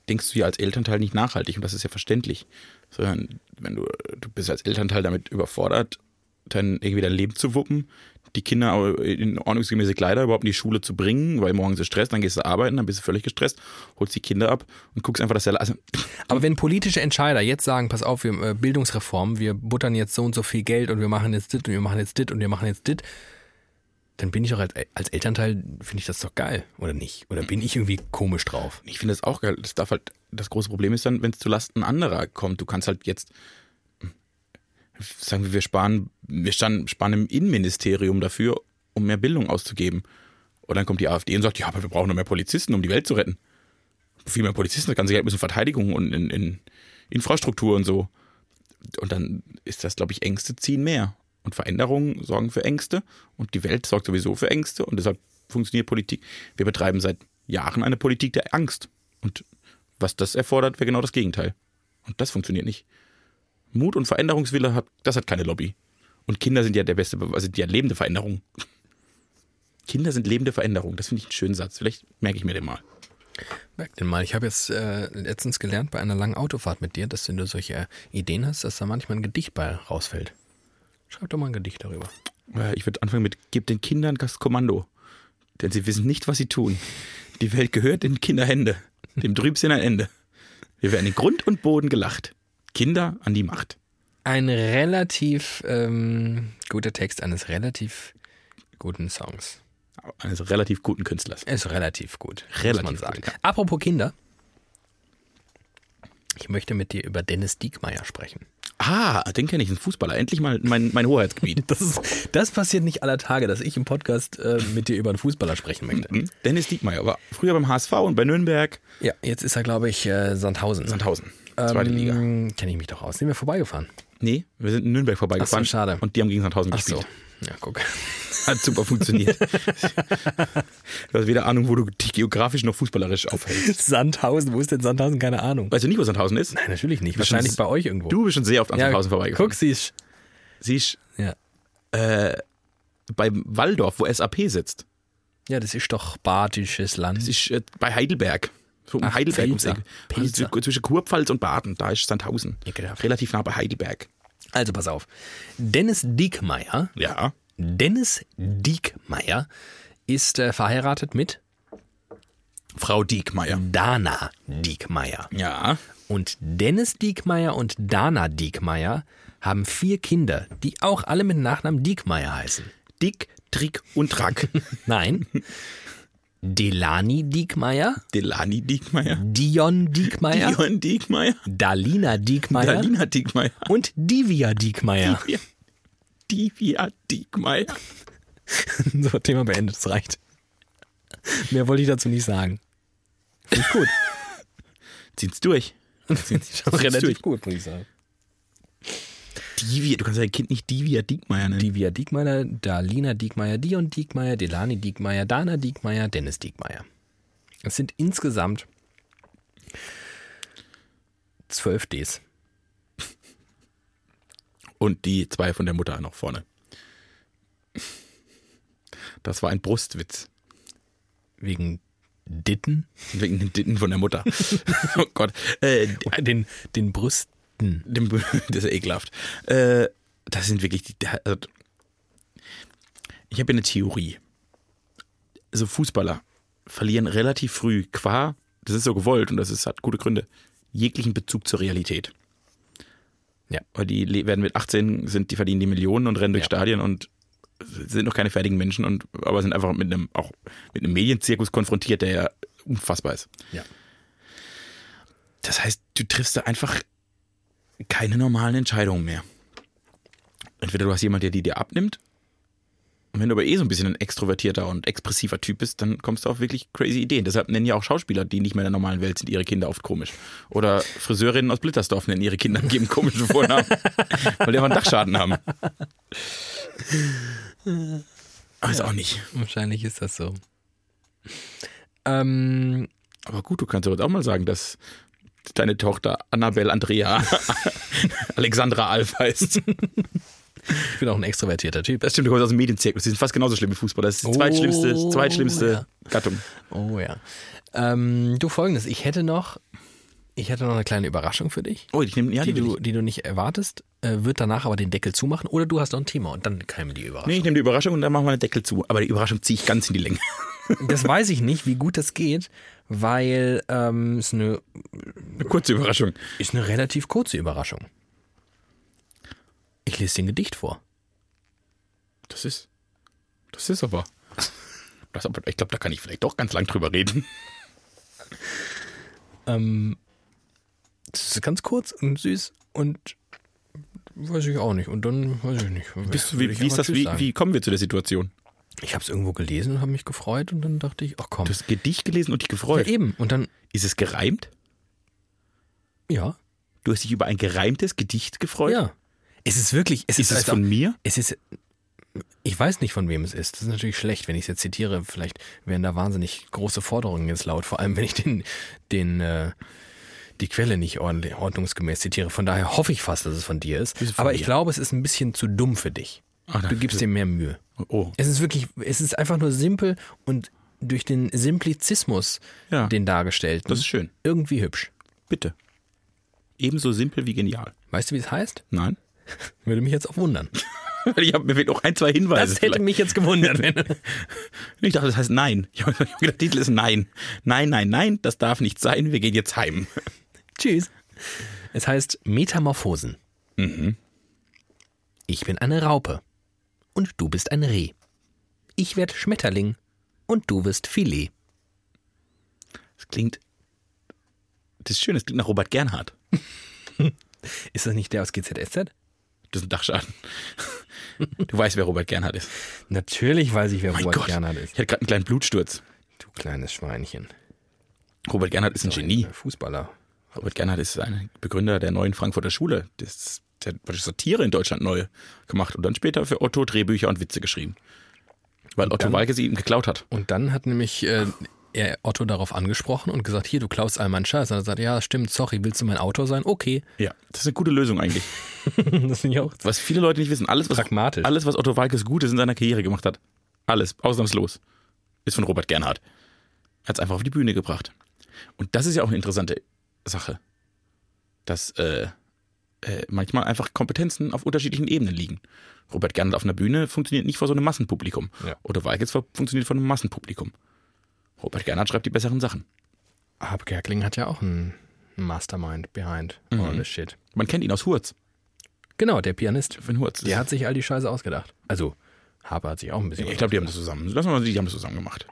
denkst du ja als Elternteil nicht nachhaltig und das ist ja verständlich. Sondern wenn du, du bist als Elternteil damit überfordert, dann irgendwie dein Leben zu wuppen, die Kinder in ordnungsgemäße Kleider überhaupt in die Schule zu bringen, weil morgens ist Stress, dann gehst du arbeiten, dann bist du völlig gestresst, holst die Kinder ab und guckst einfach, dass der also Aber wenn politische Entscheider jetzt sagen, pass auf, wir äh, Bildungsreform, wir buttern jetzt so und so viel Geld und wir machen jetzt dit und wir machen jetzt dit und wir machen jetzt dit, dann bin ich doch als, als Elternteil, finde ich das doch geil, oder nicht? Oder bin ich irgendwie komisch drauf? Ich finde das auch geil. Das darf halt, das große Problem ist dann, wenn es zu Lasten anderer kommt. Du kannst halt jetzt, sagen wir, wir sparen, wir stan- sparen im Innenministerium dafür, um mehr Bildung auszugeben. Und dann kommt die AfD und sagt, ja, aber wir brauchen noch mehr Polizisten, um die Welt zu retten. Viel mehr Polizisten, das ganze Geld müssen Verteidigung und in, in Infrastruktur und so. Und dann ist das, glaube ich, Ängste ziehen mehr. Und Veränderungen sorgen für Ängste. Und die Welt sorgt sowieso für Ängste. Und deshalb funktioniert Politik. Wir betreiben seit Jahren eine Politik der Angst. Und was das erfordert, wäre genau das Gegenteil. Und das funktioniert nicht. Mut und Veränderungswille, hat, das hat keine Lobby. Und Kinder sind ja der beste, Be- also die ja lebende Veränderung. Kinder sind lebende Veränderung. Das finde ich einen schönen Satz. Vielleicht merke ich mir den mal. Merk den mal. Ich habe jetzt äh, letztens gelernt bei einer langen Autofahrt mit dir, dass wenn du solche Ideen hast, dass da manchmal ein Gedicht bei rausfällt. Schreib doch mal ein Gedicht darüber. Äh, Ich würde anfangen mit, gib den Kindern das Kommando, denn sie wissen nicht, was sie tun. Die Welt gehört in Kinderhände, dem Trübsinn ein Ende. Wir werden in Grund und Boden gelacht. Kinder an die Macht. Ein relativ ähm, guter Text eines relativ guten Songs. Eines relativ guten Künstlers. Ist relativ gut, Relativ muss man sagen. gut. Apropos Kinder. Ich möchte mit dir über Dennis Diekmeyer sprechen. Ah, den kenne ich, ein Fußballer. Endlich mal mein, mein Hoheitsgebiet. Das, ist, das passiert nicht aller Tage, dass ich im Podcast äh, mit dir über einen Fußballer sprechen möchte. Hm? Dennis Diekmeyer war früher beim HSV und bei Nürnberg, Ja, jetzt ist er, glaube ich, äh, Sandhausen. Sandhausen. Zweite Liga. ähm, Kenne ich mich doch aus. Sind wir vorbeigefahren? Nee, wir sind in Nürnberg vorbeigefahren. Ach so, schade. Und die haben gegen Sandhausen Ach gespielt. so. Ja, guck. Hat super funktioniert. du hast weder Ahnung, wo du dich geografisch noch fußballerisch aufhältst. Sandhausen, wo ist denn Sandhausen? Keine Ahnung. Weißt du nicht, wo Sandhausen ist? Nein, natürlich nicht. Wahrscheinlich bei euch irgendwo. Du bist schon sehr oft an ja, Sandhausen vorbeigefahren. Guck, siehst Siehst ja. beim Waldorf, wo SAP sitzt. ja, das ist doch badisches Land. Das ist äh, bei Heidelberg. So um Ach, Heidelberg. Eck. Pilzer. Also zwischen Kurpfalz und Baden, da ist Sandhausen. Ekelhaft. Relativ nah bei Heidelberg. Also pass auf. Dennis Diekmeyer, Ja. Dennis Diekmeyer ist äh, verheiratet mit Frau Diekmeyer. Dana Diekmeyer. Ja. Und Dennis Diekmeyer und Dana Diekmeyer haben vier Kinder, die auch alle mit Nachnamen Diekmeyer heißen. Dick, Trick und Track. Nein. Delani Diekmeyer, Delani Diekmeyer. Dion Diekmeyer, Dion Diekmeyer. Dalina Diekmeyer Dalina Diekmeyer. und Divya Diekmeyer. Divya- Divya Diekmeyer. So, Thema beendet, das reicht. Mehr wollte ich dazu nicht sagen. Finde ich gut. Zieht's durch. Schon Zieh's relativ durch. gut, muss ich sagen. Divya, du kannst dein Kind nicht Divya Diekmeyer nennen. Divya Diekmeyer, Dalina Diekmeyer, Dion Diekmeyer, Delani Diekmeyer, Dana Diekmeyer, Dennis Diekmeyer. Es sind insgesamt zwölf Ds. Und die zwei von der Mutter noch vorne. Das war ein Brustwitz. Wegen Ditten, Wegen den Titten von der Mutter. oh Gott. Äh, den, den Brüsten. Dem, das ist ja ekelhaft. Äh, das sind wirklich die. Also, ich habe eine Theorie. Also Fußballer verlieren relativ früh qua, das ist so gewollt und das ist, hat gute Gründe, jeglichen Bezug zur Realität. Ja. Weil die werden mit 18, sind, die verdienen die Millionen und rennen durch Ja. Stadien und sind noch keine fertigen Menschen und aber sind einfach mit einem auch mit einem Medienzirkus konfrontiert, der ja unfassbar ist. Ja. Das heißt, du triffst da einfach keine normalen Entscheidungen mehr. Entweder du hast jemanden, der die dir abnimmt, und wenn du aber eh so ein bisschen ein extrovertierter und expressiver Typ bist, dann kommst du auf wirklich crazy Ideen. Deshalb nennen ja auch Schauspieler, die nicht mehr in der normalen Welt sind, ihre Kinder oft komisch. Oder Friseurinnen aus Blittersdorf nennen ihre Kinder, geben komischen Vornamen, weil die einfach einen Dachschaden haben. Weiß auch nicht. Wahrscheinlich ist das so. Ähm, Aber gut, du kannst doch jetzt auch mal sagen, dass deine Tochter Annabelle Andrea Alexandra Alf heißt. ich bin auch ein extrovertierter Typ. Das stimmt, du kommst aus dem Medienzirkus. Die sind fast genauso schlimm wie Fußball. Das ist die Oh, zweitschlimmste, zweitschlimmste ja. Gattung. Oh ja. Ähm, du folgendes, ich hätte noch, ich hätte noch eine kleine Überraschung für dich, Oh, ich nehme ja, die, die du, die du nicht erwartest, äh, wird danach aber den Deckel zumachen oder du hast noch ein Thema und dann käme die Überraschung. Nee, ich nehme die Überraschung und dann machen wir den Deckel zu. Aber die Überraschung ziehe ich ganz in die Länge. Das weiß ich nicht, wie gut das geht, weil ähm, es eine, Eine kurze Überraschung. ist eine relativ kurze Überraschung. Ich lese dir ein Gedicht vor. Das ist. Das ist aber. Das aber ich glaube, da kann ich vielleicht doch ganz lang drüber reden. Ähm, das ist ganz kurz und süß und weiß ich auch nicht. Und dann weiß ich nicht. Bist wie, ich wie das? Wie, wie kommen wir zu der Situation? Ich habe es irgendwo gelesen und habe mich gefreut und dann dachte ich, ach komm. Du hast Gedicht gelesen und dich ja, gefreut. eben. Und dann, ist es gereimt? ja, Du hast dich über ein gereimtes Gedicht gefreut? ja. Es ist wirklich, es Ist ist, es von mir? Es ist, ich weiß nicht, von wem es ist. Das ist natürlich schlecht, wenn ich es jetzt zitiere. Vielleicht werden da wahnsinnig große Forderungen jetzt laut, vor allem wenn ich den, den, äh, die Quelle nicht ordnungsgemäß zitiere. Von daher hoffe ich fast, dass es von dir ist. Ist von Aber mir? ich glaube, es ist ein bisschen zu dumm für dich. Ah, Du gibst dir mehr Mühe. Oh. Es ist wirklich, es ist einfach nur simpel und durch den Simplizismus, Ja. den dargestellten, Das ist schön. irgendwie hübsch. Bitte. Ebenso simpel wie genial. Weißt du, wie es heißt? Nein? Würde mich jetzt auch wundern. Ich habe mir fehlt noch ein, zwei Hinweise. Das hätte mich jetzt gewundert. Wenn, Ich dachte, das heißt Nein. Ich habe gedacht, der Titel ist Nein. Nein, nein, nein, das darf nicht sein. Wir gehen jetzt heim. Tschüss. Es heißt Metamorphosen. Mhm. Ich bin eine Raupe und du bist ein Reh. Ich werd Schmetterling und du wirst Filet. Das klingt. Das ist schön, das klingt nach Robert Gernhardt. Ist das nicht der aus GZSZ? Das ist ein Dachschaden. Du weißt, wer Robert Gernhardt ist. Natürlich weiß ich, wer Mein Robert Gott. Gernhardt ist. Ich hatte gerade einen kleinen Blutsturz. Du kleines Schweinchen. Robert Gernhardt ist ein Genie. Fußballer. Robert Gernhardt ist ein Begründer der neuen Frankfurter Schule. Das, der hat Satire in Deutschland neu gemacht und dann später für Otto Drehbücher und Witze geschrieben. Weil Otto dann- Walke sie ihm geklaut hat. Und dann hat nämlich äh, er Otto darauf angesprochen und gesagt, hier, du klaust all meinen Scheiß. Und er hat gesagt, ja, stimmt, sorry, willst du mein Autor sein? Okay. Ja, das ist eine gute Lösung eigentlich. das finde ich auch Was viele Leute nicht wissen, alles was, Pragmatisch. alles, was Otto Walkes Gutes in seiner Karriere gemacht hat, alles, ausnahmslos, ist von Robert Gernhardt. Er hat es einfach auf die Bühne gebracht. Und das ist ja auch eine interessante Sache, dass äh, äh, manchmal einfach Kompetenzen auf unterschiedlichen Ebenen liegen. Robert Gernhardt auf einer Bühne funktioniert nicht vor so einem Massenpublikum. Ja. Otto Walkes funktioniert vor einem Massenpublikum. Robert Gernhardt schreibt die besseren Sachen. Aber Gerkling hat ja auch einen Mastermind behind all this shit. Man kennt ihn aus Hurz. Genau, der Pianist. Von Hurz. Der hat sich all die Scheiße ausgedacht. Also, Haber hat sich auch ein bisschen. ich glaube, die haben das zusammen. Wir mal, die haben das zusammen gemacht.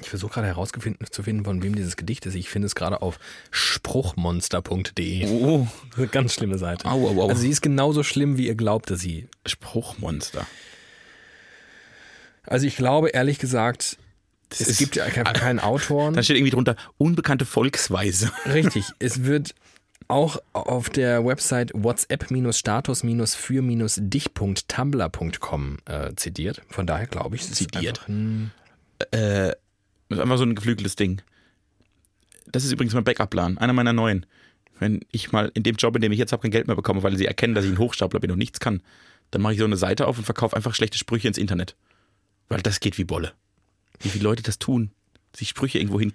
Ich versuche gerade herauszufinden, zu finden, von wem dieses Gedicht ist. Ich finde es gerade auf spruchmonster.de. Oh, Eine ganz schlimme Seite. Au, au, au. Also sie ist genauso schlimm, wie ihr glaubt, dass sie. Spruchmonster. Also ich glaube ehrlich gesagt, es ist- gibt ja einfach keinen Autoren. Dann steht irgendwie drunter unbekannte Volksweise. Richtig, es wird auch auf der Website whatsapp-status-für-dich.tumblr.com äh, zitiert. Von daher glaube ich, es ist Zitiert. einfach ein Äh, das ist einfach so ein geflügeltes Ding. Das ist übrigens mein Backup-Plan, einer meiner neuen. Wenn ich mal in dem Job, in dem ich jetzt habe, kein Geld mehr bekomme, weil sie erkennen, dass ich ein Hochstapler bin und nichts kann, dann mache ich so eine Seite auf und verkaufe einfach schlechte Sprüche ins Internet. Weil das geht wie Bolle. Wie viele Leute das tun, sich Sprüche irgendwo hin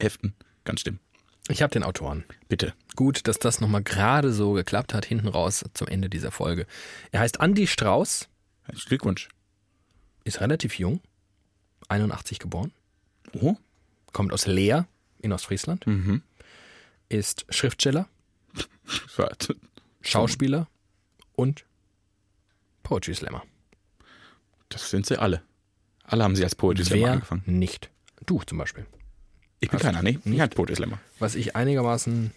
heften. Ganz schlimm. Ich habe den Autoren. Bitte. Gut, dass das nochmal gerade so geklappt hat, hinten raus zum Ende dieser Folge. Er heißt Andy Strauß, Glückwunsch. ist relativ jung, 81 geboren, Oh. kommt aus Leer in Ostfriesland, Mhm. ist Schriftsteller. Schauspieler und Poetry Slammer. Das sind sie alle. Alle haben sie als Poetry Slammer Wer angefangen. nicht? Du zum Beispiel. Ich bin keiner, nee. Ich halt Poetry Slammer. Was ich einigermaßen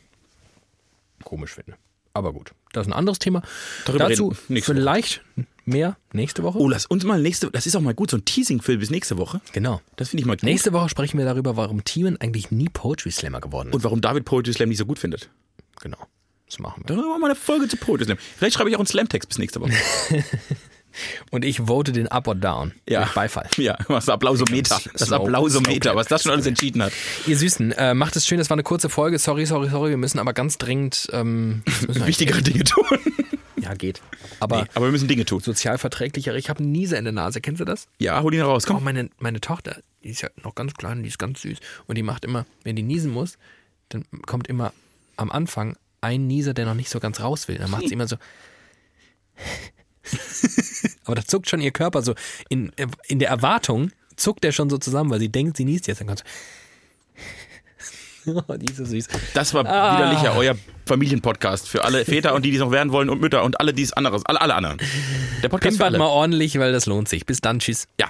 komisch finde. Aber gut, das ist ein anderes Thema. Darüber Dazu nächste Woche. vielleicht mehr nächste Woche. Oh, lass uns mal nächste, das ist auch mal gut, so ein Teasing-Film bis nächste Woche. Genau. Das finde ich mal gut. Nächste Woche sprechen wir darüber, warum Timon eigentlich nie Poetry Slammer geworden ist. Und warum David Poetry Slam nicht so gut findet. genau. Das machen wir. Dann machen wir mal eine Folge zu Poetry Slam. Vielleicht schreibe ich auch einen Slam-Text bis nächste Woche. Und ich vote den Up or Down. Ja. Mit Beifall. ja, das Applausometer. Das Applausometer, was das schon alles entschieden hat. Ihr Süßen, äh, macht es schön, das war eine kurze Folge. Sorry, sorry, sorry. Wir müssen aber ganz dringend. Ähm, Wichtigere Dinge tun. Ja, geht. Aber Nee, aber wir müssen Dinge tun. sozial verträglichere. Ich habe einen Nieser in der Nase. Kennst du das? Ja, hol ihn raus, Auch komm. meine, meine Tochter, die ist ja noch ganz klein, die ist ganz süß. Und die macht immer, wenn die niesen muss, dann kommt immer am Anfang ein Nieser, der noch nicht so ganz raus will. Dann macht sie immer so. Aber da zuckt schon ihr Körper so. In, in der Erwartung zuckt er schon so zusammen, weil sie denkt, sie niest jetzt. Dann kommt so. Oh, die ist so süß. Das war Ah. widerlicher, euer Familienpodcast für alle Väter und die, die es noch werden wollen und Mütter und alle, die es anderes, alle, alle anderen. Der Podcast für Pimpert alle. mal ordentlich, weil das lohnt sich. Bis dann, tschüss. Ja.